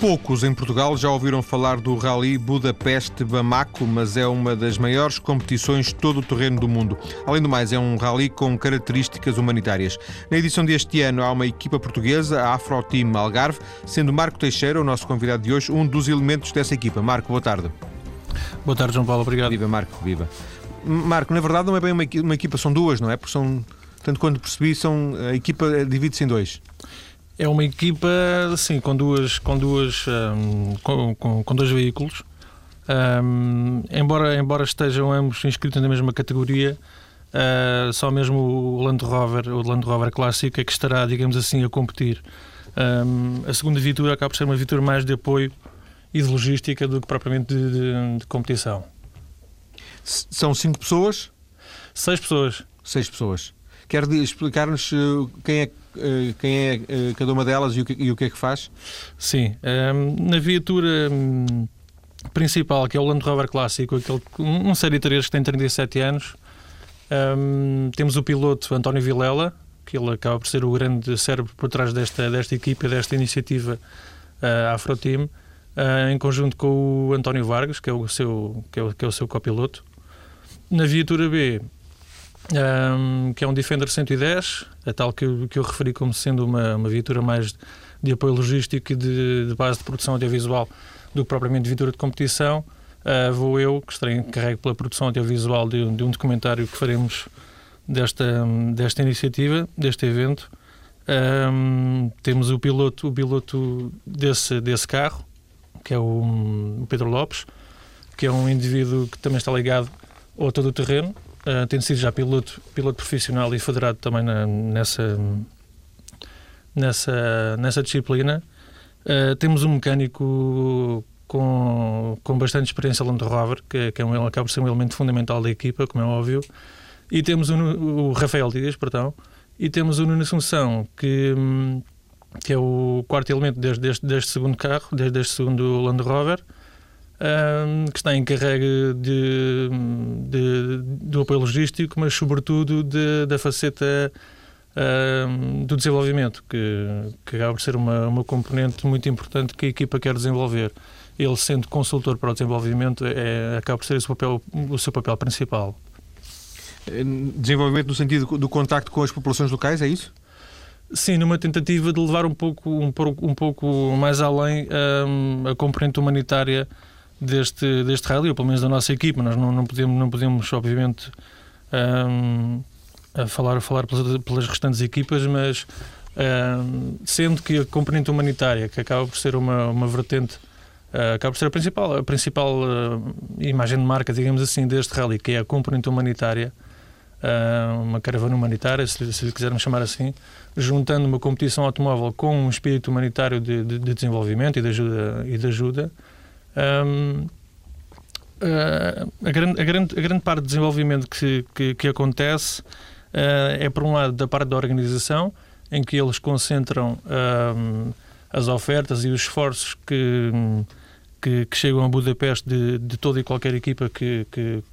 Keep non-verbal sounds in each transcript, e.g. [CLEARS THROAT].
Poucos em Portugal já ouviram falar do Rally Budapeste-Bamako, mas é uma das maiores competições de todo o terreno do mundo. Além do mais, é um rally com características humanitárias. Na edição deste ano há uma equipa portuguesa, a Afro Team Algarve, sendo Marco Teixeira, o nosso convidado de hoje, um dos elementos dessa equipa. Marco, boa tarde. Boa tarde, João Paulo, obrigado. Viva, Marco, viva. Marco, na verdade não é bem uma, equipa, são duas, não é? Porque são, tanto quanto percebi, são, a equipa divide-se em dois. É uma equipa, sim, com duas, com duas, um, com, com, com, dois veículos. Um, embora, embora estejam ambos inscritos na mesma categoria, uh, só mesmo o Land Rover, o Land Rover clássico, é que estará, digamos assim, a competir. Um, a segunda viatura acaba por ser uma viatura mais de apoio e de logística do que propriamente de, de, de competição. São cinco pessoas? Seis pessoas. Seis pessoas. Quer explicar-nos uh, quem é, uh, quem é uh, cada uma delas e o, que, é que faz? Sim. Ehm, na viatura um, principal, que é o Land Rover Clássico, um, série 3 que tem 37 anos, um, temos o piloto António Vilela, que ele acaba por ser o grande cérebro por trás desta, desta equipa, desta iniciativa uh, Afro Team, em conjunto com o António Vargas, que é o seu, que é o, que é o seu copiloto. Na viatura B, um, que é um Defender 110, a tal que eu, que eu referi como sendo uma, uma viatura mais de apoio logístico e de, de base de produção audiovisual do que propriamente viatura de competição. Uh, vou eu, que estarei encarregue pela produção audiovisual de, de, um documentário que faremos desta, desta iniciativa, deste evento. Um, temos o piloto, o piloto desse, desse carro, que é o, o Pedro Lopes, que é um indivíduo que também está ligado ao todo o terreno, uh, tendo sido já piloto, piloto profissional e federado também na, nessa, nessa, nessa disciplina. Uh, temos um mecânico com, com bastante experiência Land Rover, que, que é um, acaba por ser um elemento fundamental da equipa, como é óbvio. E temos o, o Rafael Dias, perdão, e temos o Nuno Assunção, que, que é o quarto elemento desde, deste segundo carro, desde este segundo Land Rover que está encarregue de, do apoio logístico, mas sobretudo de, da faceta do desenvolvimento, que, que acaba por ser uma, uma componente muito importante que a equipa quer desenvolver. Ele, sendo consultor para o desenvolvimento, é, acaba por ser esse papel, o seu papel principal. Desenvolvimento no sentido do contacto com as populações locais, é isso? Sim, numa tentativa de levar um pouco, um, um pouco mais além um, a componente humanitária deste, deste rally, ou pelo menos da nossa equipa. Nós não, não, podemos, não podemos, obviamente, um, a falar, a falar pelas, pelas restantes equipas, mas um, sendo que a componente humanitária, que acaba por ser uma, uma vertente, uh, acaba por ser a principal, a principal uh, imagem de marca, digamos assim, deste rally, que é a componente humanitária, uh, uma caravana humanitária, se, se lhe quisermos chamar assim, juntando uma competição automóvel com um espírito humanitário de, de, de desenvolvimento e de ajuda, e de ajuda um, uh, a, grande, a, grande, a grande parte do desenvolvimento que, que, que acontece uh, é, por um lado, da parte da organização, em que eles concentram as ofertas e os esforços que, que, que, chegam a Budapeste de, de toda e qualquer equipa que, que,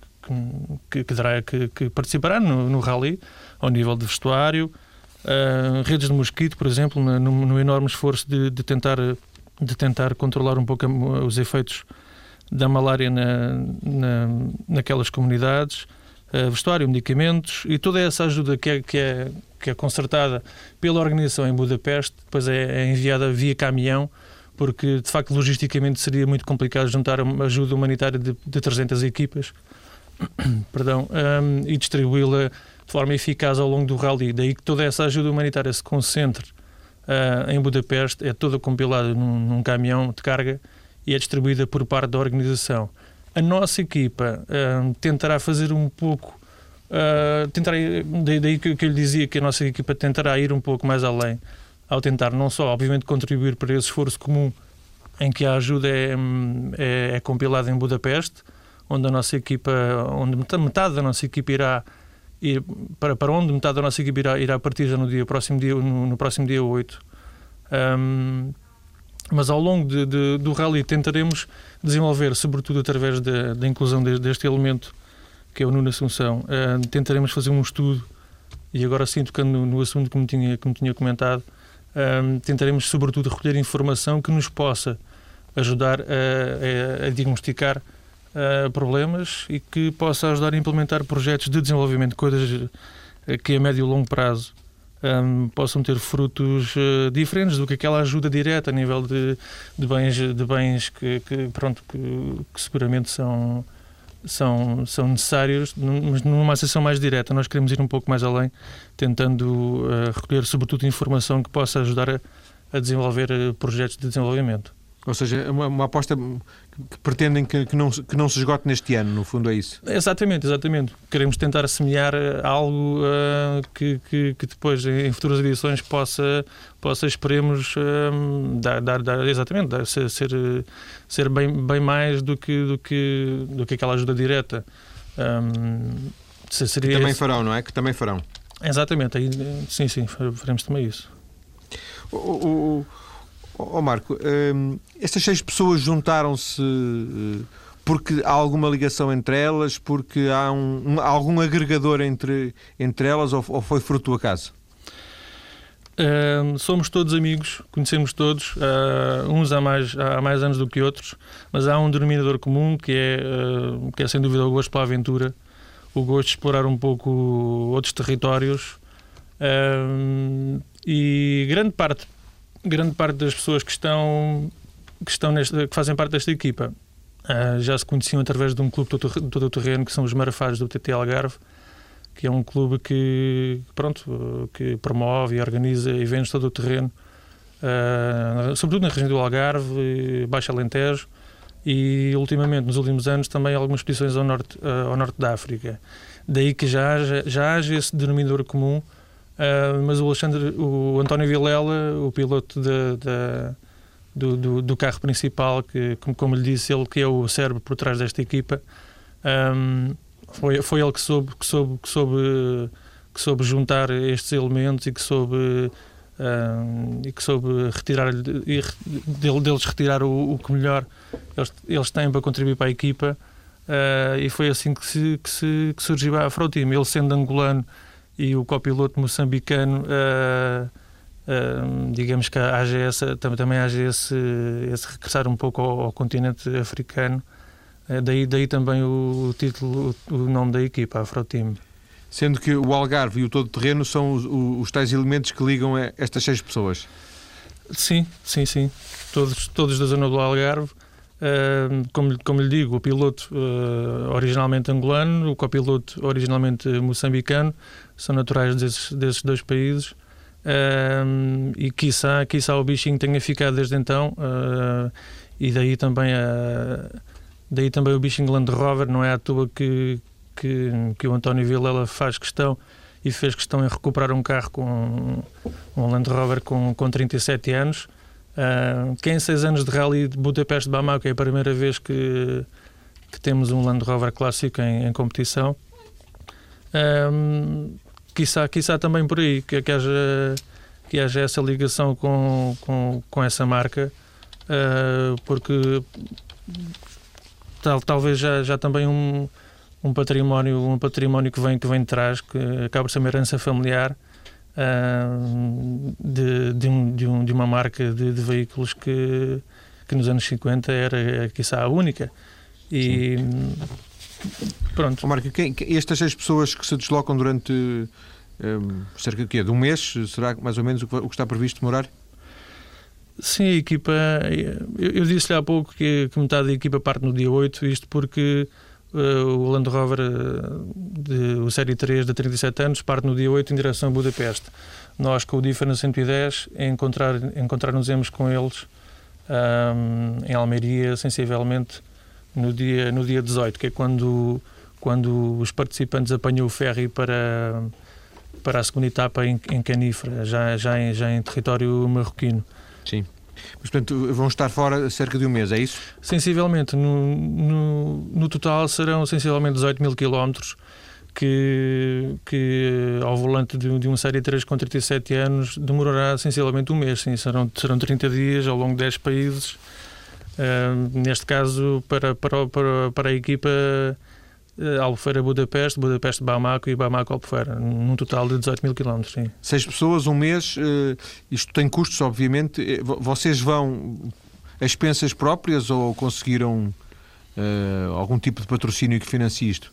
que, que, que participará no, no rally, ao nível de vestuário, uh, redes de mosquito, por exemplo, no, no enorme esforço de, de tentar de tentar controlar um pouco os efeitos da malária na, na, naquelas comunidades, uh, vestuário, medicamentos e toda essa ajuda que é, que é, que é concertada pela organização em Budapeste, depois é, é enviada via caminhão, porque de facto logisticamente seria muito complicado juntar ajuda humanitária de, de 300 equipas [COUGHS] perdão, um, e distribuí-la de forma eficaz ao longo do rally. Daí que toda essa ajuda humanitária se concentre uh, em Budapeste, é toda compilada num, num, caminhão de carga e é distribuída por parte da organização. A nossa equipa uh, tentará fazer um pouco. Uh, tentará, daí que, que eu lhe dizia que a nossa equipa tentará ir um pouco mais além, ao tentar não só, obviamente, contribuir para esse esforço comum em que a ajuda é, é, é compilada em Budapeste, onde a nossa equipa, onde metade da nossa equipa irá para, para onde metade da nossa equipe irá, irá partir já no, dia, próximo dia, no, no próximo dia 8. Um, mas ao longo de, de, do rally tentaremos desenvolver, sobretudo através da, da inclusão de, deste elemento que é o Nuno Assunção, uh, tentaremos fazer um estudo, e agora sim tocando no, no assunto que me tinha, que me tinha comentado, tentaremos sobretudo recolher informação que nos possa ajudar a, a, a diagnosticar uh, problemas e que possa ajudar a implementar projetos de desenvolvimento, coisas que a médio e longo prazo um, possam ter frutos uh, diferentes do que aquela ajuda direta a nível de, de bens, de bens que, que pronto, que, que, seguramente são, são, são necessários, mas numa acessão mais direta. Nós queremos ir um pouco mais além, tentando uh, recolher, sobretudo, informação que possa ajudar a, a desenvolver projetos de desenvolvimento. Ou seja, é uma, uma aposta que pretendem que, que, não, que não se esgote neste ano, no fundo é isso? Exatamente, exatamente. Queremos tentar semear eh, algo uh, que, que, que, depois, em futuras edições, possa, possa esperemos, uh, dar, dar, dar, exatamente, dar, ser, ser, ser, bem, bem mais do que, do, que, do que aquela ajuda direta. Um, que também esse... farão, não é? Que também farão. Exatamente, aí, sim, sim, faremos também isso. o, o Ó oh, Marco, hum, estas seis pessoas juntaram-se uh, porque há alguma ligação entre elas, porque há um, um, algum agregador entre, entre elas ou, ou foi fruto do acaso? Uh, somos todos amigos, conhecemos todos, uh, uns há mais, há mais anos do que outros, mas há um denominador comum que é, uh, que é sem dúvida o gosto pela aventura, o gosto de explorar um pouco outros territórios e grande parte grande parte das pessoas que estão que estão neste, que fazem parte desta equipa. Uh, já se conheciam através de um clube todo, o terreno que são os Marafados do TT Algarve que é um clube que pronto que promove e organiza eventos todo o terreno uh, sobretudo na região do Algarve Baixo Alentejo e ultimamente nos últimos anos também algumas expedições ao norte uh, ao norte da África. Daí que já já haja esse denominador comum Uh, mas o Alexandre, o António Vilela, o piloto de, de, do, do, do, carro principal, que, como, como lhe disse, ele que é o cérebro por trás desta equipa, um, foi, foi ele que soube, que soube, que soube, que soube juntar estes elementos e que soube, um, e que soube retirar deles retirar o, o que melhor eles, eles têm para contribuir para a equipa. Uh, e foi assim que, se, que, se, que surgiu a Afroteam. Ele sendo angolano e o copiloto moçambicano, uh, uh, digamos que a AGS, também haja esse, esse regressar um pouco ao, ao continente africano. Uh, daí, daí também o, o título, o, o, nome da equipa, Afroteam. Sendo que o Algarve e o todo-terreno são os, os, tais elementos que ligam estas seis pessoas. Sim, sim, sim. Todos, todos da zona do Algarve. Uh, como, como lhe digo, o piloto uh, originalmente angolano, o copiloto originalmente moçambicano, são naturais desses, desses dois países. Uh, e quiçá, quiçá o bichinho tenha ficado desde então. E daí também, a, daí também o bichinho Land Rover, não é à toa que, que, que o António Vilela faz questão e fez questão em recuperar um carro com um Land Rover com, com 37 anos. Uh, que em seis anos de rally de Budapeste Bamako é a primeira vez que, que temos um Land Rover clássico em, em competição. Um, quiçá, quiçá também por aí, que, que, haja, que haja essa ligação com, com, com essa marca, uh, porque tal, talvez já, já também um, um património um património que vem que vem de trás que acaba por ser uma herança familiar uh, de, de, um, de, um, de, uma marca de, de, veículos que, que nos anos 50 era, quiçá, a única. E Sim. pronto. Oh, Marco, quem, estas seis pessoas que se deslocam durante um, cerca de, quê? de um mês, será mais ou menos o que, está previsto demorar? Sim, a equipa. Eu, eu disse-lhe há pouco que, que, metade da equipa parte no dia 8, isto porque Uh, o Land Rover uh, de, o Série 3 de 37 anos parte no dia 8 em direção a Budapeste. Nós, com o Difference 110, encontrar, encontrar-nos com eles um, em Almeria, sensivelmente, no dia, no dia 18, que é quando, quando os participantes apanham o ferry para, para a segunda etapa em, em Canífera, já, já, em, já em território marroquino. Sim. Mas, portanto, vão estar fora cerca de um mês, é isso? Sensivelmente. No, no, no total serão sensivelmente 18 mil quilómetros que, que ao volante de, de uma série 3 com 37 anos demorará sensivelmente um mês. Sim, serão, serão 30 dias ao longo de 10 países. Uh, neste caso, para, para, para, para a equipa Albufeira Budapeste, Budapeste Bamako e Bamako Albufeira, num total de 18 mil quilómetros. Seis pessoas, um mês, uh, isto tem custos, obviamente. Eh, vocês vão as expensas próprias ou conseguiram uh, algum tipo de patrocínio que financie isto?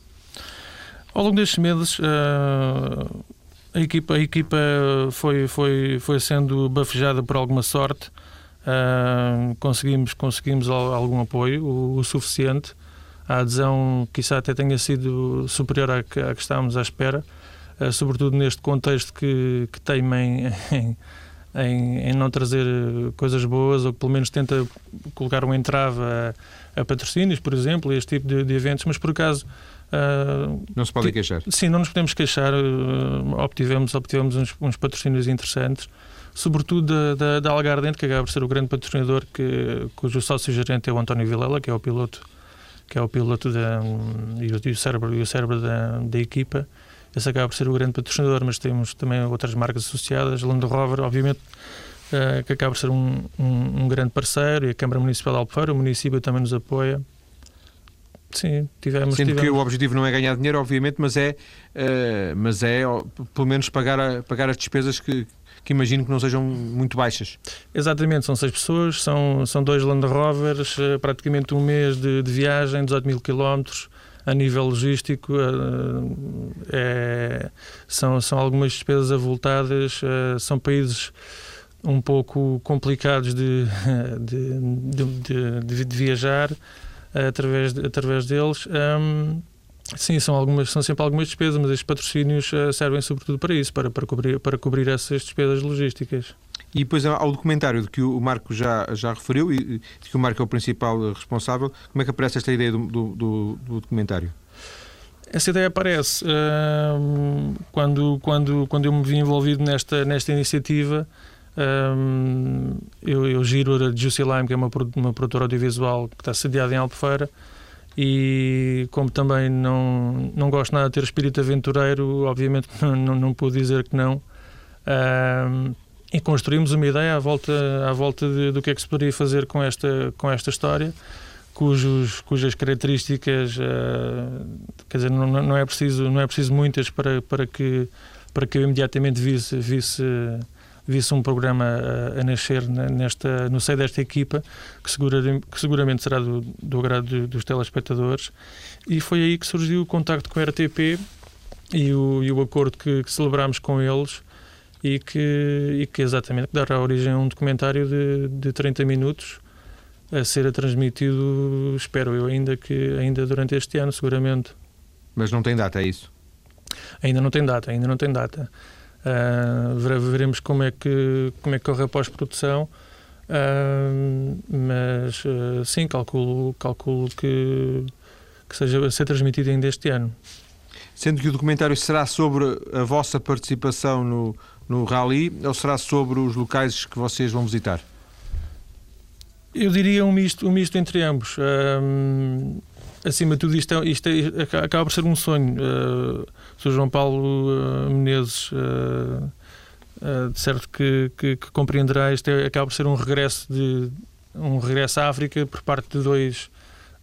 Ao longo destes meses, uh, a equipa, a equipa foi, foi, foi sendo bafejada por alguma sorte. Uh, conseguimos, conseguimos algum apoio, o, o, suficiente. A adesão, quizá até tenha sido superior à que, à que estávamos à espera, uh, sobretudo neste contexto que, que teima em, em, em, não trazer coisas boas, ou pelo menos tenta colocar um entrave a, a patrocínios, por exemplo, este tipo de, de eventos, mas por acaso Uh, não se podem queixar? Sim, não nos podemos queixar. Uh, obtivemos, obtivemos uns, uns, patrocínios interessantes, sobretudo da, da, da Algardente, que acaba por ser o grande patrocinador, que, cujo sócio-gerente é o António Vilela, que é o piloto, que é o piloto da, e, o, e o cérebro, e o cérebro da, da equipa. Esse acaba por ser o grande patrocinador, mas temos também outras marcas associadas. Land Rover, obviamente, uh, que acaba por ser um, um, um, grande parceiro, e a Câmara Municipal de Albufeira, o município também nos apoia. Sim, tivemos. Sendo tivemos. que o objetivo não é ganhar dinheiro, obviamente, mas é, uh, mas é pelo menos pagar, a, pagar as despesas que, que imagino que não sejam muito baixas. Exatamente, são seis pessoas, são, são dois Land Rovers, uh, praticamente um mês de, de viagem, 18 mil quilómetros. A nível logístico, uh, é, são, são algumas despesas avultadas, são países um pouco complicados de, [LAUGHS] de, de, de, viajar através, através deles. Um, sim, são, algumas, são sempre algumas despesas, mas estes patrocínios uh, servem sobretudo para isso, para, para, cobrir, para cobrir essas despesas logísticas. E depois há o documentário de que o Marco já, já referiu e de que o Marco é o principal responsável. Como é que aparece esta ideia do, do, do, do documentário? Essa ideia aparece uh, quando, quando, quando eu me vi envolvido nesta, nesta iniciativa. Um, eu, eu giro a Juicy Lime, que é uma, uma produtora audiovisual que está sediada em Albufeira, e como também não, não gosto nada de ter espírito aventureiro, obviamente [LAUGHS] não, não, não pude dizer que não. E construímos uma ideia à volta, à volta de, do que é que se poderia fazer com esta, com esta história, cujos, cujas características, uh, quer dizer, não, não, é preciso, não é preciso muitas para, para, que, para que eu imediatamente visse, visse visse um programa a, a nascer nesta, no seio desta equipa, que, segura, que seguramente será do, do agrado dos telespectadores. E foi aí que surgiu o contacto com a RTP e o, e o acordo que, que celebramos com eles e que, e que exatamente dará origem a um documentário de, de 30 minutos a ser transmitido, espero eu, ainda que ainda durante este ano, seguramente. Mas não tem data, é isso? Ainda não tem data, ainda não tem data. Uh, veremos como é que, como é que corre a pós-produção. Uh, mas uh, sim, calculo, calculo que, que seja a ser transmitido ainda este ano. Sendo que o documentário será sobre a vossa participação no, no Rally ou será sobre os locais que vocês vão visitar? Eu diria um misto, um misto entre ambos acima de tudo, isto, é, isto é, acaba por ser um sonho. Uh, Sr. João Paulo uh, Menezes, uh, de certo que, que, que, compreenderá, isto é, acaba por ser um regresso, de, um regresso à África por parte de dois,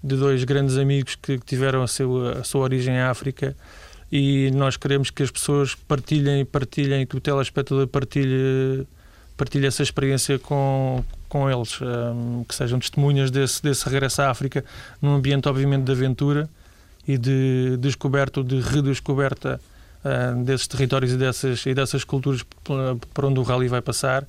de dois grandes amigos que tiveram a, seu, a sua origem em África e nós queremos que as pessoas partilhem, partilhem, que o telespectador partilhe, partilhe essa experiência com, com eles, um, que sejam testemunhas desse, desse regresso à África, num ambiente, obviamente, de aventura e de descoberta, de redescoberta uh, desses territórios e dessas, e dessas culturas por onde o rally vai passar.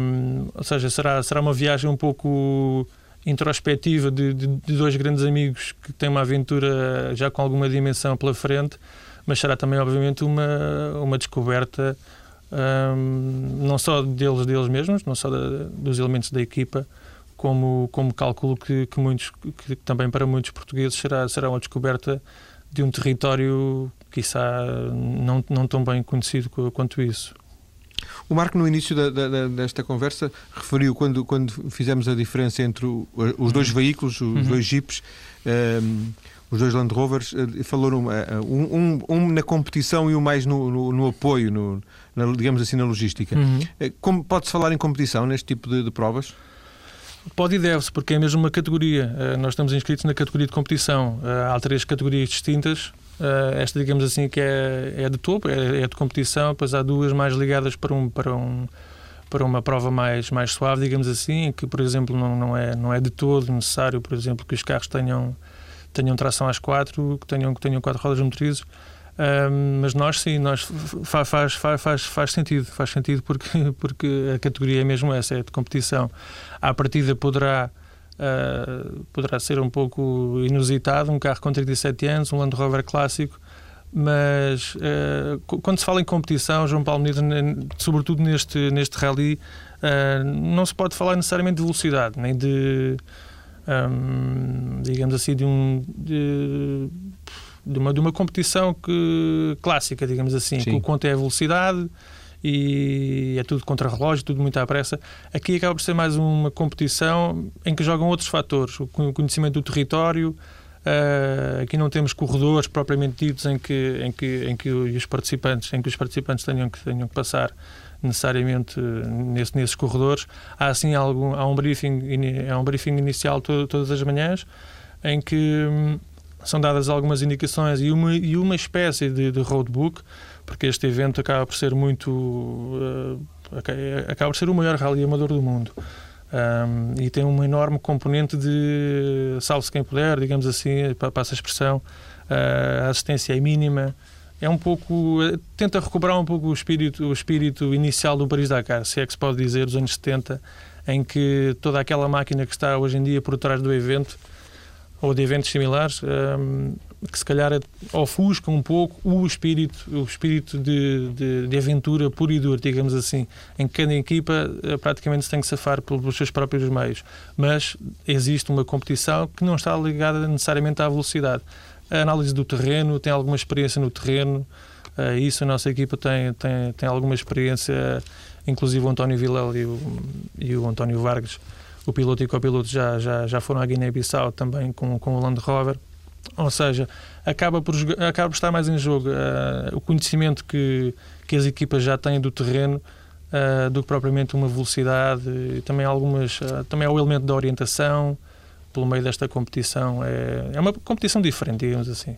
Um, ou seja, será, será uma viagem um pouco introspectiva de, de, de, dois grandes amigos que têm uma aventura já com alguma dimensão pela frente, mas será também, obviamente, uma, uma descoberta um, não só deles, deles mesmos, não só da, dos elementos da equipa, como, como cálculo que, que, muitos, que também para muitos portugueses será, será uma descoberta de um território, quiçá, não, não tão bem conhecido quanto isso. O Marco, no início da, da, desta conversa, referiu quando, quando fizemos a diferença entre o, os dois uhum. veículos, os uhum. dois jipes, um, os dois Land Rovers, eh, falou eh, um, um, um, na competição e o um mais no, no, no apoio, no, na, digamos assim, na logística. Uhum. Eh, pode-se falar em competição neste tipo de, de provas? Pode e deve-se, porque é mesmo uma categoria. nós estamos inscritos na categoria de competição. há três categorias distintas. esta, digamos assim, que é, é de topo, é, é, de competição, depois há duas mais ligadas para um, para um, para uma prova mais, mais suave, digamos assim, que, por exemplo, não, não, é, não é de todo necessário, por exemplo, que os carros tenham, tenham tração às quatro, que tenham, que tenham quatro rodas motrizes. Um, mas nós sim, nós faz, faz, faz, faz sentido, faz sentido porque, [LAUGHS] porque a categoria é mesmo essa, é de competição. À partida poderá, uh, poderá ser um pouco inusitado, um carro com 37 anos, um Land Rover clássico, mas uh, quando se fala em competição, João Paulo Menezes, sobretudo neste, neste rally, uh, não se pode falar necessariamente de velocidade, nem de, digamos assim, de, um, de, de, uma, de uma competição que, clássica, digamos assim, Sim. que o conto é a velocidade e é tudo contra relógio, tudo muito à pressa. Aqui acaba por ser mais uma competição em que jogam outros fatores, o conhecimento do território, Uh, aqui não temos corredores propriamente ditos em que, em que, em que os participantes, em que os participantes tenham que, tenham que passar necessariamente nesse, nesses corredores. Há assim algum, há um briefing, há um briefing inicial to, todas as manhãs em que hum, são dadas algumas indicações e uma, e uma espécie de, de roadbook, porque este evento acaba por ser muito. Uh, acaba por ser o maior rally amador do mundo. Um, e tem uma enorme componente de salve-se quem puder, digamos assim, passa a expressão, uh, a assistência é mínima. É um pouco. tenta recuperar um pouco o espírito, o espírito inicial do Paris-Dakar, se é que se pode dizer, dos anos 70, em que toda aquela máquina que está hoje em dia por trás do evento, ou de eventos similares, um, que se calhar ofusca um pouco o espírito, o espírito de, de, de, aventura puro e duro, digamos assim, em que cada equipa eh, praticamente se tem que safar pelos seus próprios meios. Mas existe uma competição que não está ligada necessariamente à velocidade. A análise do terreno, tem alguma experiência no terreno, uh, isso a nossa equipa tem, tem, tem alguma experiência, inclusive o António Vilela e o, e o António Vargas, o piloto e copiloto já, já, já foram à Guiné-Bissau também com, com o Land Rover. Ou seja, acaba por, acaba por estar mais em jogo uh, o conhecimento que, que as equipas já têm do terreno uh, do que propriamente uma velocidade e também algumas também é o elemento da orientação pelo meio desta competição é, é uma competição diferente digamos assim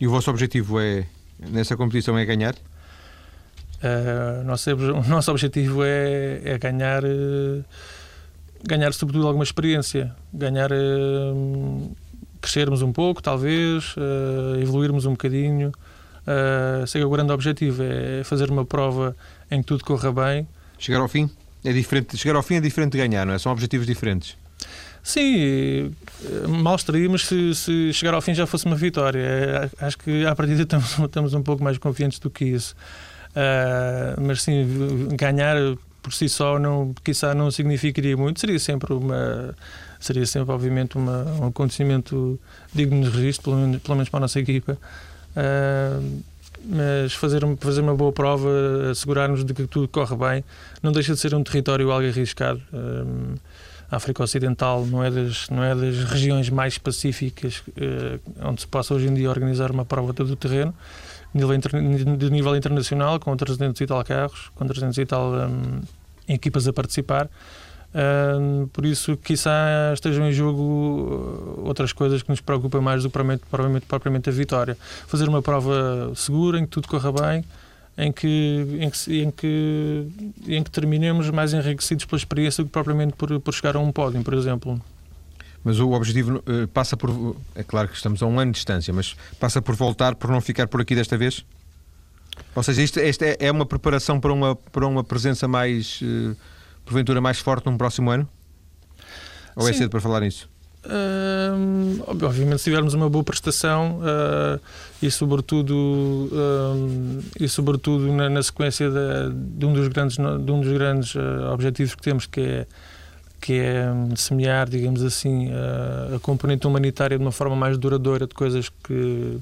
e o vosso objetivo é nessa competição é ganhar uh, nosso, [LAUGHS] o nosso objetivo é, é ganhar ganhar sobretudo alguma experiência ganhar crescermos um pouco, talvez, uh, evoluirmos um bocadinho. Uh, sei que o grande objetivo é fazer uma prova em que tudo corra bem. Chegar ao fim? É diferente, chegar ao fim é diferente de ganhar, não é? São objetivos diferentes. Sim, mal estaríamos se, se, chegar ao fim já fosse uma vitória. É, acho que à partida estamos, [LAUGHS] estamos um pouco mais confiantes do que isso. Uh, mas sim, ganhar por si só não, quizá não significaria muito. Seria sempre uma seria sempre, obviamente, uma, um acontecimento digno de registro, pelo menos, pelo menos para a nossa equipa. Uh, mas fazer, fazer uma boa prova, assegurar-nos de que tudo corre bem, não deixa de ser um território algo arriscado. Um, a África Ocidental não é das, não é das regiões mais pacíficas uh, onde se possa hoje em dia organizar uma prova todo o terreno, de nível, internacional, com 300 e tal carros, com 300 e tal um, equipas a participar. Uh, por isso, quizá estejam em jogo uh, outras coisas que nos preocupam mais do que propriamente, propriamente, propriamente a vitória. Fazer uma prova segura, em que tudo corra bem, em que, em que, em que, em que terminemos mais enriquecidos pela experiência do que propriamente por, por chegar a um pódio, por exemplo. Mas o objetivo uh, passa por. É claro que estamos a um ano de distância, mas passa por voltar, por não ficar por aqui desta vez? Ou seja, isto, isto é, é uma preparação para uma, para uma presença mais. Uh, porventura mais forte num próximo ano? Ou é Sim. é cedo para falar nisso? Uh, obviamente, se tivermos uma boa prestação uh, e, sobretudo, uh, e sobretudo na, na sequência de, um dos grandes, de um dos grandes ah, objetivos que temos, que é, que é semear, digamos assim, a componente humanitária de uma forma mais duradoura, de coisas que,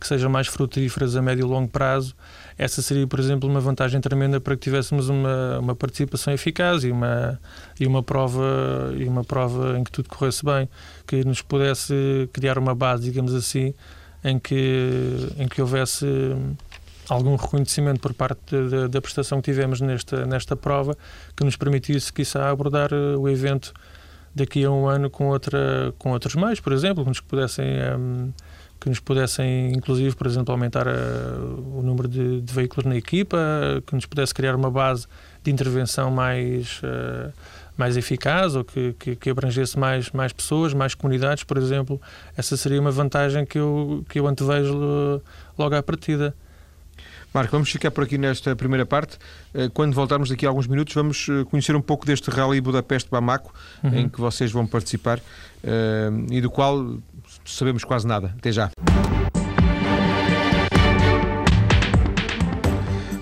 que sejam mais frutíferas a médio e longo prazo essa seria, por exemplo, uma vantagem tremenda para que tivéssemos uma, uma participação eficaz e uma, e, uma prova, e uma prova em que tudo corresse bem, que nos pudesse criar uma base, digamos assim, em que, em que houvesse algum reconhecimento por parte da, da prestação que tivemos nesta, nesta prova que nos permitisse, quiçá, abordar eh, o evento daqui a um ano com, outra, com outros meios, por exemplo, que nos pudessem. Um, que nos pudessem, inclusive, por exemplo, aumentar a, o número de, de, veículos na equipa, que nos pudesse criar uma base de intervenção mais, uh, mais eficaz ou que, que, que, abrangesse mais, mais pessoas, mais comunidades, por exemplo, essa seria uma vantagem que eu, que eu antevejo logo à partida. Marco, vamos ficar por aqui nesta primeira parte. Eh, quando voltarmos daqui a alguns minutos, vamos eh, conhecer um pouco deste Rally Budapeste-Bamako, uhum. em que vocês vão participar e do qual sabemos quase nada. Até já.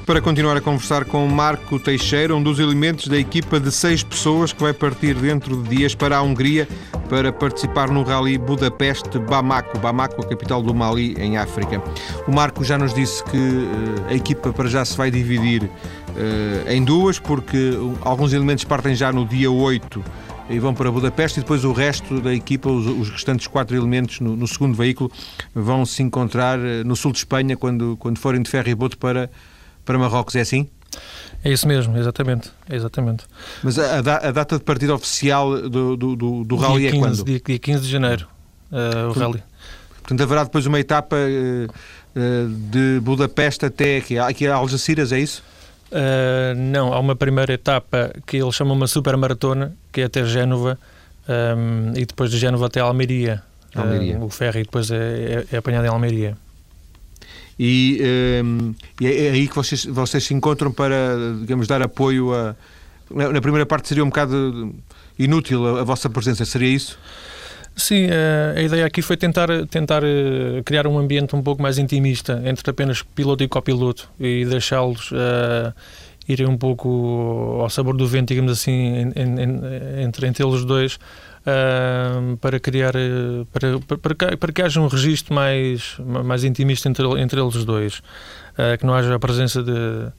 para continuar a conversar com Marco Teixeira, um dos elementos da equipa de seis pessoas que vai partir dentro de dias para a Hungria para participar no Rally Budapeste-Bamako, Bamako, a capital do Mali, em África. O Marco já nos disse que uh, a equipa para já se vai dividir uh, em duas, porque alguns elementos partem já no dia 8 e vão para Budapeste e depois o resto da equipa, os, os restantes quatro elementos no, no, segundo veículo, vão se encontrar uh, no sul de Espanha quando, quando forem de ferro e boto para para Marrocos, é assim? É isso mesmo, exatamente. exatamente. Mas a, a data de partida oficial do, do, do, do rally 15, é quando? Dia, dia 15 de janeiro, uh, o portanto, rally. Portanto, haverá depois uma etapa uh, uh, de Budapeste até aqui, aqui a Algeciras, é isso? Não, há uma primeira etapa que eles chamam uma super maratona, que é até Génova, um, e depois de Génova até Almeria. Almeria. o ferry depois é, é, é apanhado em Almeria. E, um, e é, é aí que vocês, vocês se encontram para, digamos, dar apoio a. Na primeira parte seria um bocado inútil a, a vossa presença, seria isso? Sim, a ideia aqui foi tentar, tentar eh, criar um ambiente um pouco mais intimista entre apenas piloto e copiloto e deixá-los uh, irem um pouco ao sabor do vento, digamos assim, entre, entre eles dois, uh, para criar para, para, para, para, que haja um registro mais, mais intimista entre, entre eles dois, uh, que não haja a presença de,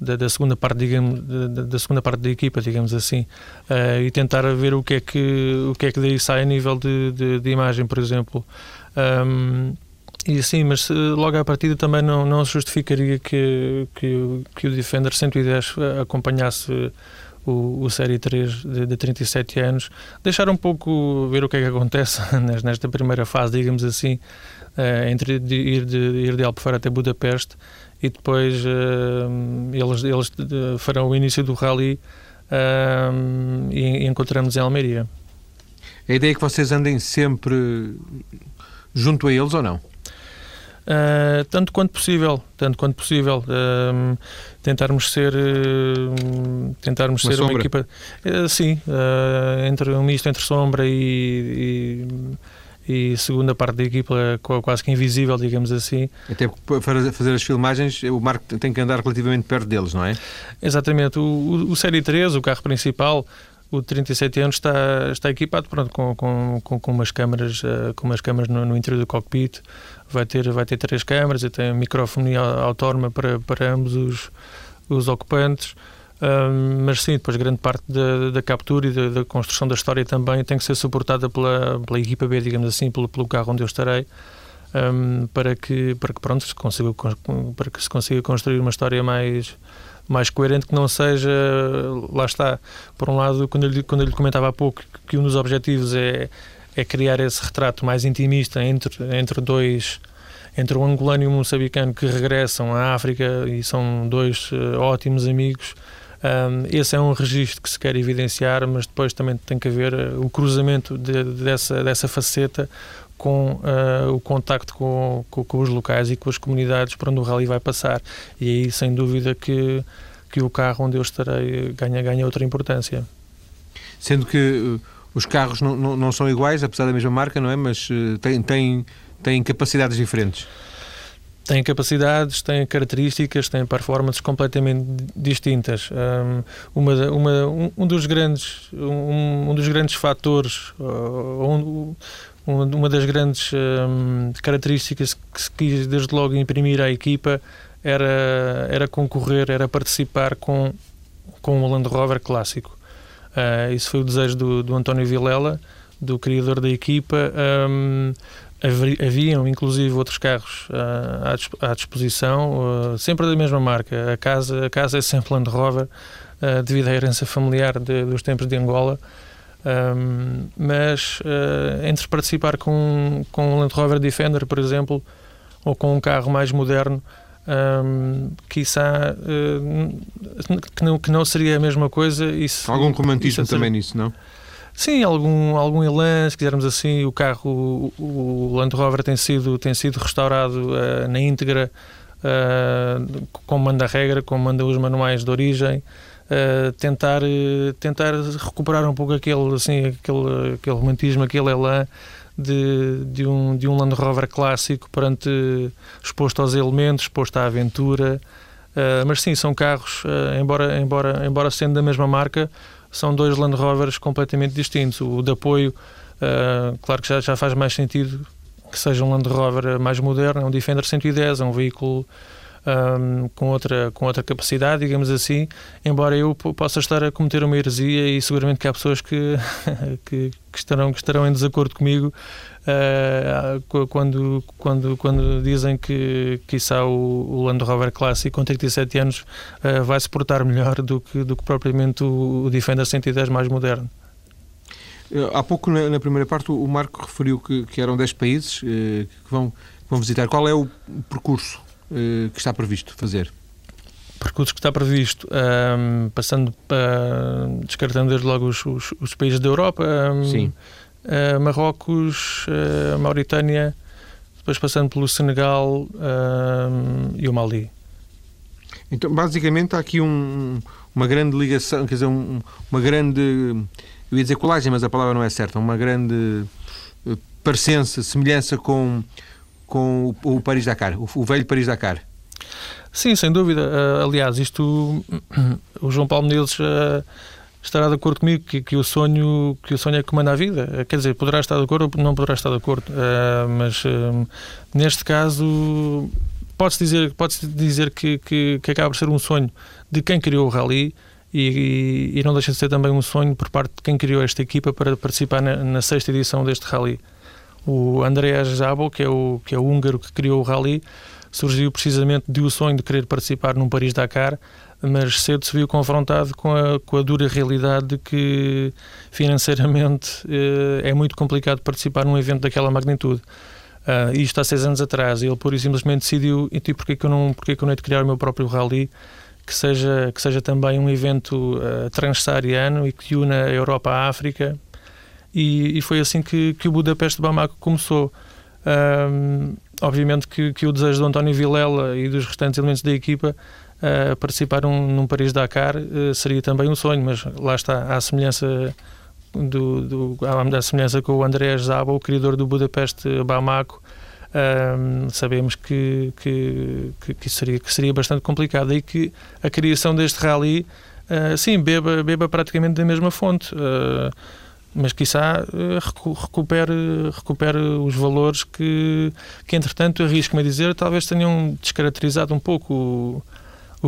da, da, segunda parte digamos da, da, segunda parte da equipa digamos assim uh, e tentar ver o que é que o que é que daí sai a nível de, de, de imagem por exemplo. Um, e sim, mas logo à partida também não, não justificaria que, que, que o Defender 110 acompanhasse o, o Série 3 de, de 37 anos, deixar um pouco ver o que é que acontece [LAUGHS] nesta primeira fase, digamos assim, uh, entre de ir, de, ir de Albufeira até Budapeste e depois uh, eles, eles farão o início do rally uh, e, e encontramos em Almeria. A ideia é que vocês andem sempre junto a eles ou não? Uh, tanto quanto possível, tanto quanto possível, uh, tentarmos ser, uh, tentarmos uma ser sombra. uma equipa, sim, entre um misto entre sombra e, e, e, segunda parte da equipa quase que invisível, digamos assim. Até para fazer as filmagens, o Marco tem que andar relativamente perto deles, não é? Exatamente. O, o, o Série 3, o carro principal, o de 37 anos está, está equipado pronto, com, com, com, com umas câmaras, com umas câmaras no, no interior do cockpit, vai ter, vai ter três câmaras e tem microfonia autónoma para, para ambos os, os ocupantes. Mas sim, depois grande parte da, da captura e da, da, construção da história também tem que ser suportada pela, pela equipa B, digamos assim, pelo, pelo carro onde eu estarei, um, para que, para que pronto, se consiga, para que se consiga construir uma história mais, mais coerente, que não seja, lá está, por um lado, quando eu lhe, quando eu lhe comentava há pouco que um dos objetivos é é criar esse retrato mais intimista entre, entre dois entre o angolano e o moçambicano que regressam à África e são dois uh, ótimos amigos. Um, esse é um registro que se quer evidenciar, mas depois também tem que haver uh, o cruzamento de, dessa, dessa faceta com uh, o contacto com, com, com, os locais e com as comunidades para onde o rally vai passar. E aí, sem dúvida, que, que o carro onde eu estarei ganha, ganha outra importância. Sendo que os carros não, não, não, são iguais, apesar da mesma marca, não é? Mas têm, têm, têm capacidades diferentes. Têm capacidades, têm características, têm performances completamente distintas. Um, uma, uma, um, um, dos grandes, um, um dos grandes fatores, uh, uma das grandes um, características que se quis desde logo imprimir à equipa era, era concorrer, era participar com, com o Land Rover clássico. Uh, isso foi o desejo do, do António Vilela, do criador da equipa. Um, haviam inclusive outros carros uh, à, disposição, uh, sempre da mesma marca. A casa, a casa é sempre Land Rover, uh, devido à herança familiar de, dos tempos de Angola. Um, mas entre participar com, com um Land Rover Defender, por exemplo, ou com um carro mais moderno, um, quiçá que, não, que não seria a mesma coisa. Isso, algum romantismo isso também nisso, não? Sim, algum, algum elan, se quisermos assim, o carro, o, o Land Rover tem sido, tem sido restaurado uh, na íntegra, uh, como manda a regra, como manda os manuais de origem, uh, tentar, tentar recuperar um pouco aquele, assim, aquele, aquele romantismo, aquele elan de, de, um, de um Land Rover clássico perante exposto aos elementos, exposto à aventura. Uh, mas sim, são carros, uh, embora, embora, embora sendo da mesma marca, são dois Land Rovers completamente distintos. O de apoio, uh, claro que já, já faz mais sentido que seja um Land Rover mais moderno, é um Defender 110, é um veículo um, com, outra, com outra capacidade, digamos assim, embora eu possa estar a cometer uma heresia e seguramente que há pessoas que, [LAUGHS] que, que estarão, que estarão em desacordo comigo uh, quando, quando, quando dizem que, que isso o, o Land Rover Classic com 37 anos uh, vai se portar melhor do que, do que propriamente o, o Defender 110 mais moderno. Há pouco, na, na, primeira parte, o Marco referiu que, que eram 10 países eh, que, vão, que vão visitar. Qual é o percurso eh, que está previsto fazer? percurso que está previsto, um, passando para, descartando desde logo os, os, os países da Europa, um, Sim. Uh, Marrocos, uh, Mauritânia, depois passando pelo Senegal um, e o Mali. Então, basicamente, há aqui um, uma grande ligação, quer dizer, um, uma grande, eu ia dizer colagem, mas a palavra não é certa, uma grande eh, parecença, semelhança com com o, o Paris-Dakar, o, o, velho Paris-Dakar. Sim, sem dúvida. Uh, aliás, isto [CLEARS THROAT] o João Paulo uh, estará de acordo comigo que, que, o sonho que o sonho é que comanda a vida. Uh, quer dizer, poderá estar de acordo ou não poderá estar de acordo, mas neste caso pode-se dizer, pode dizer que, que, que, acaba por ser um sonho de quem criou o Rally e, e, não deixa de ser também um sonho por parte de quem criou esta equipa para participar na, na sexta edição deste Rally. O Andreas Zabel, que é o, que é o húngaro que criou o Rally, surgiu precisamente de o sonho de querer participar num Paris-Dakar, mas cedo se viu confrontado com a, com a dura realidade de que financeiramente eh, é muito complicado participar num evento daquela magnitude. Uh, isto há seis anos atrás, ele pura e simplesmente decidiu, e tipo, porque que eu não, porque que eu não hei de criar o meu próprio rally, que seja, que seja também um evento uh, e que una a Europa à África e, e foi assim que, que o Budapeste Bamako começou. Um, obviamente que, que, o desejo do António Vilela e dos restantes elementos da equipa participar num, num Paris-Dakar uh, seria também um sonho, mas lá está, à semelhança do, do, à semelhança com o André Zaba, o criador do Budapeste Bamako, um, sabemos que, que, que, seria, que seria bastante complicado e que a criação deste rally, uh, sim, beba, beba praticamente da mesma fonte. Uh, mas quiçá eh, recupere, recupere os valores que, que entretanto, arrisco-me a dizer, talvez tenham descaracterizado um pouco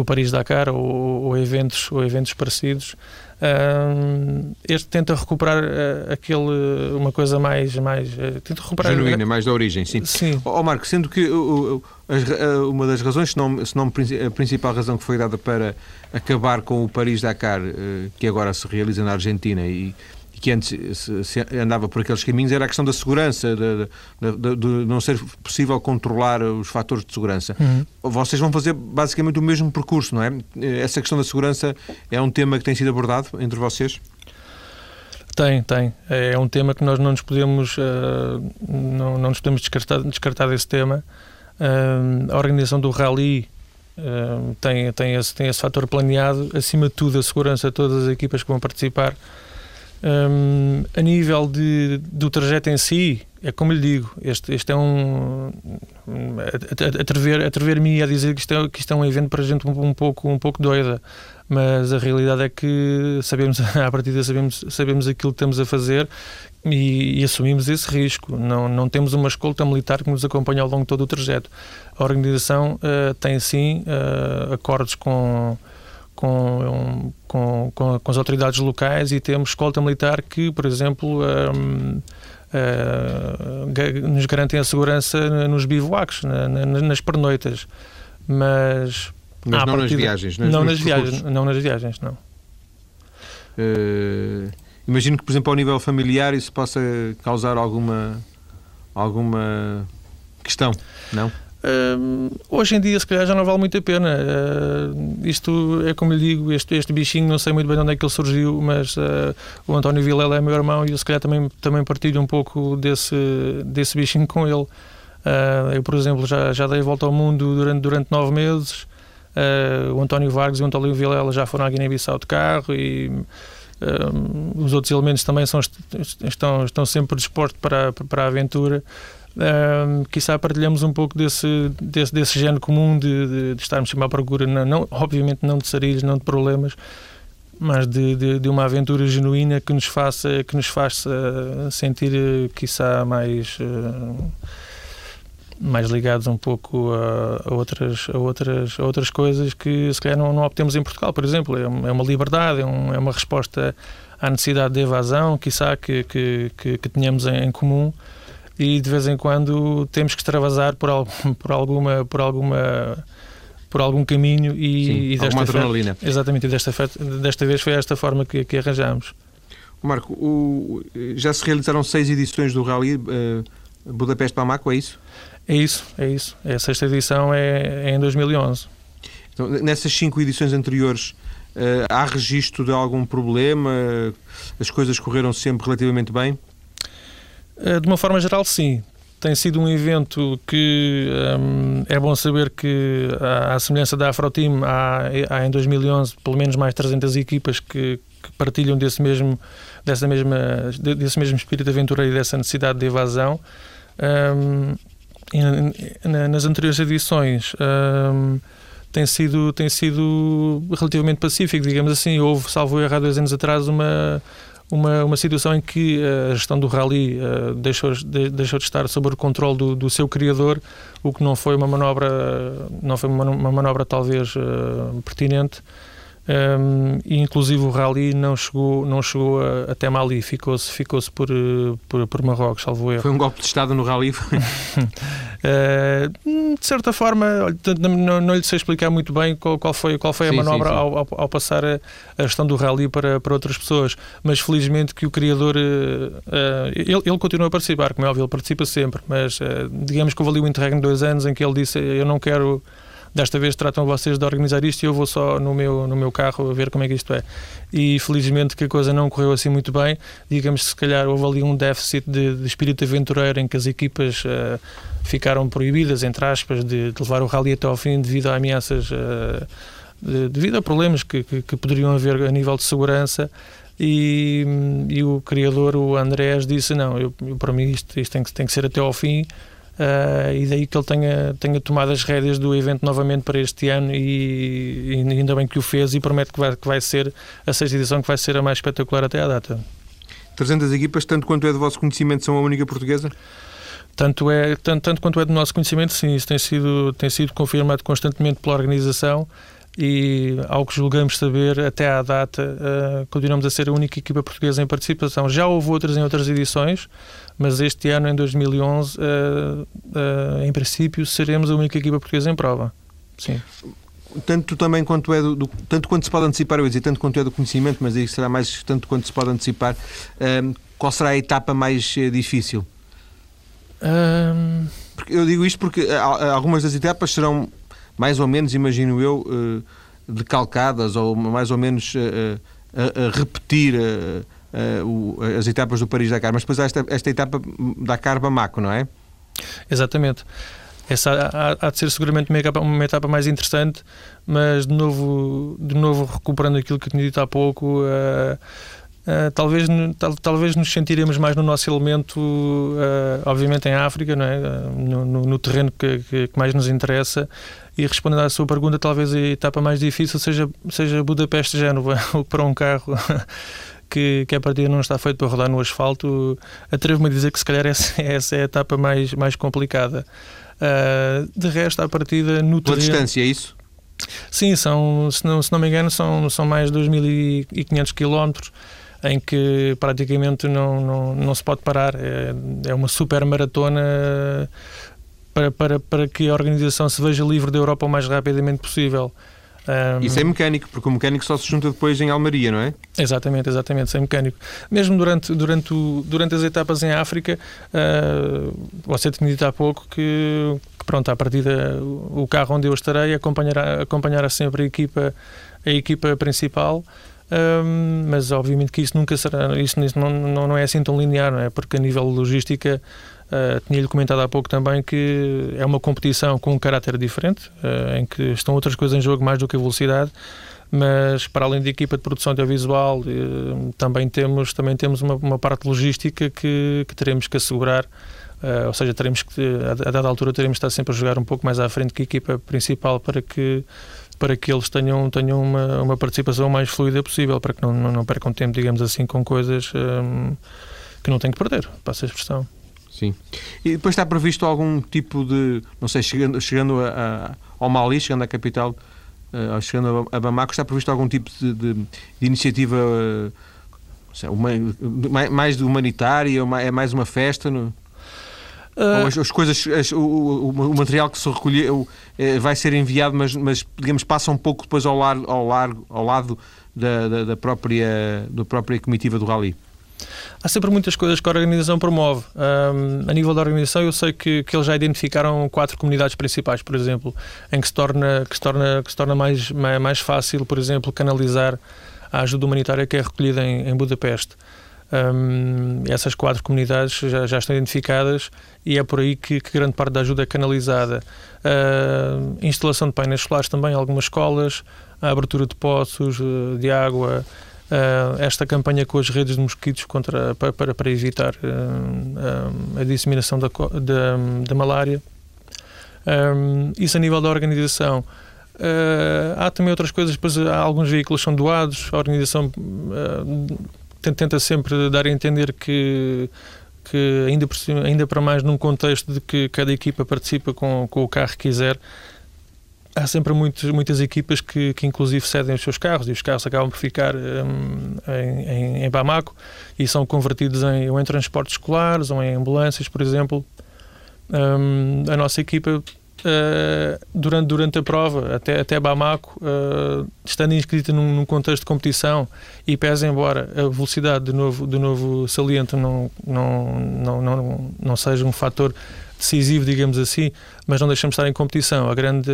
o, Paris-Dakar ou, ou, eventos, ou eventos parecidos. Um, este tenta recuperar uh, aquele, uma coisa mais. mais uh, tenta recuperar Genuína, mais da origem, sim. sim. Ó oh, Marco, sendo que uh, uma das razões, se não, se não a principal razão que foi dada para acabar com o Paris-Dakar, que agora se realiza na Argentina e e que antes se, se andava por aqueles caminhos era a questão da segurança, de, de, de, de não ser possível controlar os fatores de segurança. Uhum. Vocês vão fazer basicamente o mesmo percurso, não é? Essa questão da segurança é um tema que tem sido abordado entre vocês? Tem, tem. É um tema que nós não nos podemos, uh, não, não nos podemos descartar, descartar desse tema. Uh, a organização do rally uh, tem, tem, esse, tem esse fator planeado. Acima de tudo, a segurança de todas as equipas que vão participar um, a nível de, do trajeto em si, é como lhe digo, este, este é um. Atrever-me atrever a dizer que isto, é, que isto é um evento para gente um, um, pouco, um pouco doida, mas a realidade é que sabemos, [LAUGHS] à partida, sabemos, sabemos aquilo que estamos a fazer e, e, assumimos esse risco. Não, não temos uma escolta militar que nos acompanhe ao longo de todo o trajeto. A organização uh, tem sim uh, acordos com com, com, com, as autoridades locais e temos escolta militar que, por exemplo, um, uh, nos garantem a segurança nos bivouacs, na, na, nas pernoitas. Mas, mas não partida, nas viagens, não nas viagens, não nas viagens, não. Uh, imagino que, por exemplo, ao nível familiar isso possa causar alguma alguma questão, não? Uh, hoje em dia, se calhar, já não vale muito a pena. Uh, isto é como lhe digo, este, este bichinho, não sei muito bem de onde é que ele surgiu, mas uh, o António Vilela é meu irmão e eu, se calhar, também, também partilho um pouco desse, desse bichinho com ele. eu, por exemplo, já, já dei volta ao mundo durante, durante nove meses. o António Vargas e o António Vilela já foram à Guiné-Bissau de carro e. os outros elementos também são, estão, estão sempre dispostos para, para a aventura um, quiçá partilhamos um pouco desse, desse, desse género comum de, de, de estarmos sempre à procura, não, não, obviamente não de sarilhos, não de problemas, mas de, de, de, uma aventura genuína que nos faça, que nos faça sentir, quiçá, mais. Uh, mais ligados um pouco a, a, outras, a, outras, a outras coisas que se calhar não, não obtemos em Portugal, por exemplo. É, é uma liberdade, é, um, é, uma resposta à necessidade de evasão, quiçá, que, que, que, que tenhamos em, em comum e de vez em quando temos que extravasar por, [LAUGHS] por alguma por alguma por algum caminho e, Sim, e desta adrenalina. exatamente e desta, desta vez foi esta forma que, que arranjamos Marco, o, já se realizaram seis edições do Rally uh, Budapeste Bamako, é isso? É isso, é isso. A sexta edição é, é em 2011. Então, nessas cinco edições anteriores, uh, há registro de algum problema? As coisas correram sempre relativamente bem? Eh, de uma forma geral, sim. Tem sido um evento que um, é bom saber que, à semelhança da Afroteam, há, há em 2011 pelo menos mais 300 equipas que, que partilham desse mesmo, dessa mesma, desse mesmo espírito aventureiro e dessa necessidade de evasão. Um, nas anteriores edições um, tem sido, tem sido relativamente pacífico, digamos assim. Houve, salvo erro, há dois anos atrás, uma, uma, uma situação em que a gestão do rally uh, deixou, de, deixou de estar sob o controle do, do, seu criador, o que não foi uma manobra, não foi uma, manobra talvez uh, pertinente. Um, e inclusive o rally não chegou, não chegou a, até Mali, ficou-se ficou por, por, por Marrocos, salvo erro. Foi um golpe de Estado no rally? uh, [LAUGHS] [LAUGHS] de certa forma, não, não lhe sei explicar muito bem qual, qual foi, qual foi sim, a manobra sim, sim. Ao, ao, ao, passar a, a, gestão do rally para, para outras pessoas, mas felizmente que o criador, uh, uh, ele, ele continua a participar, como é óbvio, ele participa sempre, mas digamos que houve ali um interregno de dois anos em que ele disse eu não quero desta vez tratam vocês de organizar isto e eu vou só no meu, no meu carro ver como é que isto é. E felizmente que a coisa não correu assim muito bem. Digamos que se calhar houve ali um déficit de, de espírito aventureiro em que as equipas uh, ficaram proibidas, entre aspas, de, de, levar o rally até ao fim devido a ameaças, uh, de, devido a problemas que, que, que poderiam haver a nível de segurança. E, e, o criador, o Andrés, disse: Não, eu, para mim isto, isto tem, que, tem que ser até ao fim. Uh, e daí que ele tenha, tenha tomado as rédeas do evento novamente para este ano e, e, ainda bem que o fez e promete que vai, que vai ser a sexta edição que vai ser a mais espetacular até à data. 300 equipas, tanto quanto é do vosso conhecimento, são a única portuguesa? Tanto, é, tanto, tanto quanto é do nosso conhecimento, sim, isso tem sido, tem sido confirmado constantemente pela organização e, ao que julgamos saber, até à data, uh, continuamos a ser a única equipa portuguesa em participação. Já houve outras em outras edições, mas este ano, em 2011, uh, uh, em princípio, seremos a única equipa portuguesa em prova. Sim. Tanto também quanto é do, do, tanto quanto se pode antecipar, eu ia dizer tanto quanto é do conhecimento, mas aí será mais tanto quanto se pode antecipar. Uh, qual será a etapa mais eh, difícil? Um... Eu digo isto porque algumas das etapas serão mais ou menos, imagino eu, uh, decalcadas ou mais ou menos uh, a repetir as etapas do Paris-Dakar, mas depois há esta, esta etapa Dakar-Bamako, não é? Exatamente. Essa há, há, de ser seguramente uma etapa, uma etapa, mais interessante, mas de novo, de novo recuperando aquilo que eu tinha dito há pouco, uh, Uh, talvez, tal, talvez nos sentiremos mais no nosso elemento, uh, obviamente em África, não é? Uh, no, no, no, terreno que, que, mais nos interessa. E respondendo à sua pergunta, talvez a etapa mais difícil seja, seja Budapeste-Génova, [LAUGHS] para um carro [LAUGHS] que, que a partida não está feito para rodar no asfalto, atrevo-me a dizer que se calhar essa, [LAUGHS] essa é a etapa mais, mais complicada. Uh, de resto, a partida no Pela terreno... distância, é isso? Sim, são, se não, se não me engano, são, são mais de 2.500 quilómetros em que praticamente não, não, não se pode parar. É, é uma super maratona para, para, para que a organização se veja livre da Europa o mais rapidamente possível. Um, Isso é mecânico, porque o mecânico só se junta depois em Almaria, não é? Exatamente, exatamente, sem mecânico. Mesmo durante, durante, o, durante as etapas em África, uh, você tinha dito há pouco que, que pronto, a partir o carro onde eu estarei acompanhará, acompanhará sempre a equipa, a equipa principal. Um, mas obviamente que isso nunca será, isso, não, não, não é assim tão linear, não é? Porque a nível de logística, uh, tinha-lhe comentado há pouco também que é uma competição com um caráter diferente, uh, em que estão outras coisas em jogo mais do que a velocidade mas para além da equipa de produção audiovisual eh, também temos, também temos uma, uma parte logística que, que teremos que assegurar Uh, ou seja, teremos que, a, a dada altura, teremos que estar sempre a jogar um pouco mais à frente que a equipa principal para que, para que eles tenham, tenham uma, uma participação mais fluida possível, para que não, não, não percam tempo, digamos assim, com coisas um, que não têm que perder, passa a expressão. Sim. E depois está previsto algum tipo de, não sei, chegando, chegando a, a, ao Mali, chegando à capital, uh, chegando a Bamako, está previsto algum tipo de, de, de iniciativa uh, sei, uma, mais humanitária, é mais uma festa? No... Uh... As, as, coisas, as, o, o, o, material que se recolheu é, vai ser enviado, mas, mas digamos passa um pouco depois ao, lar, ao, largo, ao lado da, da, da, própria, da própria comitiva do Rally. Há sempre muitas coisas que a organização promove. Um, a nível da organização, eu sei que, que eles já identificaram quatro comunidades principais, por exemplo, em que se torna, que se torna, que se torna mais, mais fácil, por exemplo, canalizar a ajuda humanitária que é recolhida em, em Budapeste. Um, essas quatro comunidades já, já, estão identificadas e é por aí que, que grande parte da ajuda é canalizada. Uh, instalação de painéis solares também algumas escolas, a abertura de poços uh, de água, uh, esta campanha com as redes de mosquitos contra, para, para, para evitar a disseminação da, da, da malária. Um, isso a nível da organização. Uh, há também outras coisas, depois há alguns veículos são doados, a organização uh, tenta sempre dar a entender que que ainda, por, ainda para mais num contexto de que cada equipa participa com, com o carro que quiser, há sempre muitos, muitas equipas que, que inclusive cedem os seus carros e os carros acabam por ficar um, em, em, Bamako e são convertidos em, ou em transportes escolares ou em ambulâncias, por exemplo. Um, a nossa equipa Uh, durante, durante a prova, até, até Bamako, uh, estando inscrita num, num, contexto de competição e pese embora a velocidade de novo, de novo saliente não, não, não, não, não seja um fator decisivo, digamos assim, mas não deixamos de estar em competição. A grande,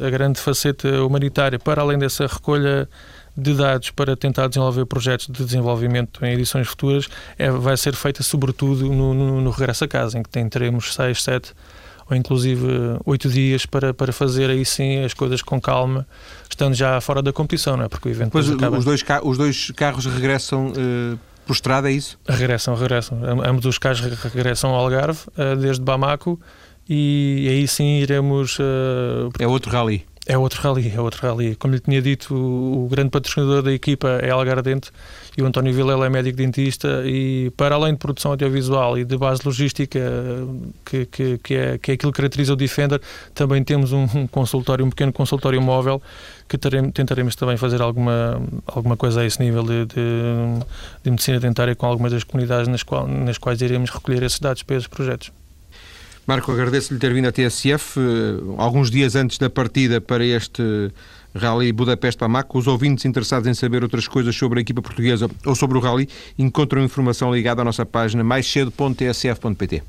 a grande faceta humanitária, para além dessa recolha de dados para tentar desenvolver projetos de desenvolvimento em edições futuras, é, vai ser feita sobretudo no, no, no regresso a casa, em que teremos 6, 7 ou inclusive oito dias para, para fazer aí sim as coisas com calma, estando já fora da competição, não é? Porque o evento depois acaba... os, dois os dois carros regressam uh, por estrada, é isso? Regressam, regressam. Ambos os carros regressam ao Algarve, uh, desde Bamako, e aí sim iremos. Uh, é outro rally. É outro rally, é outro rally. Como lhe tinha dito, o, o grande patrocinador da equipa é Algardente e o António Vilela é médico dentista e para além de produção audiovisual e de base logística que, que, que, é, que é aquilo que caracteriza o Defender, também temos um, consultório, um pequeno consultório móvel que tentaremos também fazer alguma, alguma coisa a esse nível de, de, de medicina dentária com algumas das comunidades nas, qual, nas quais iremos recolher esses dados para esses projetos. Marco, agradeço-lhe ter vindo à TSF eh, alguns dias antes da partida para este Rally Budapeste-Bamako. Os ouvintes interessados em saber outras coisas sobre a equipa portuguesa ou sobre o Rally encontram informação ligada à nossa página maiscedo.tsf.pt.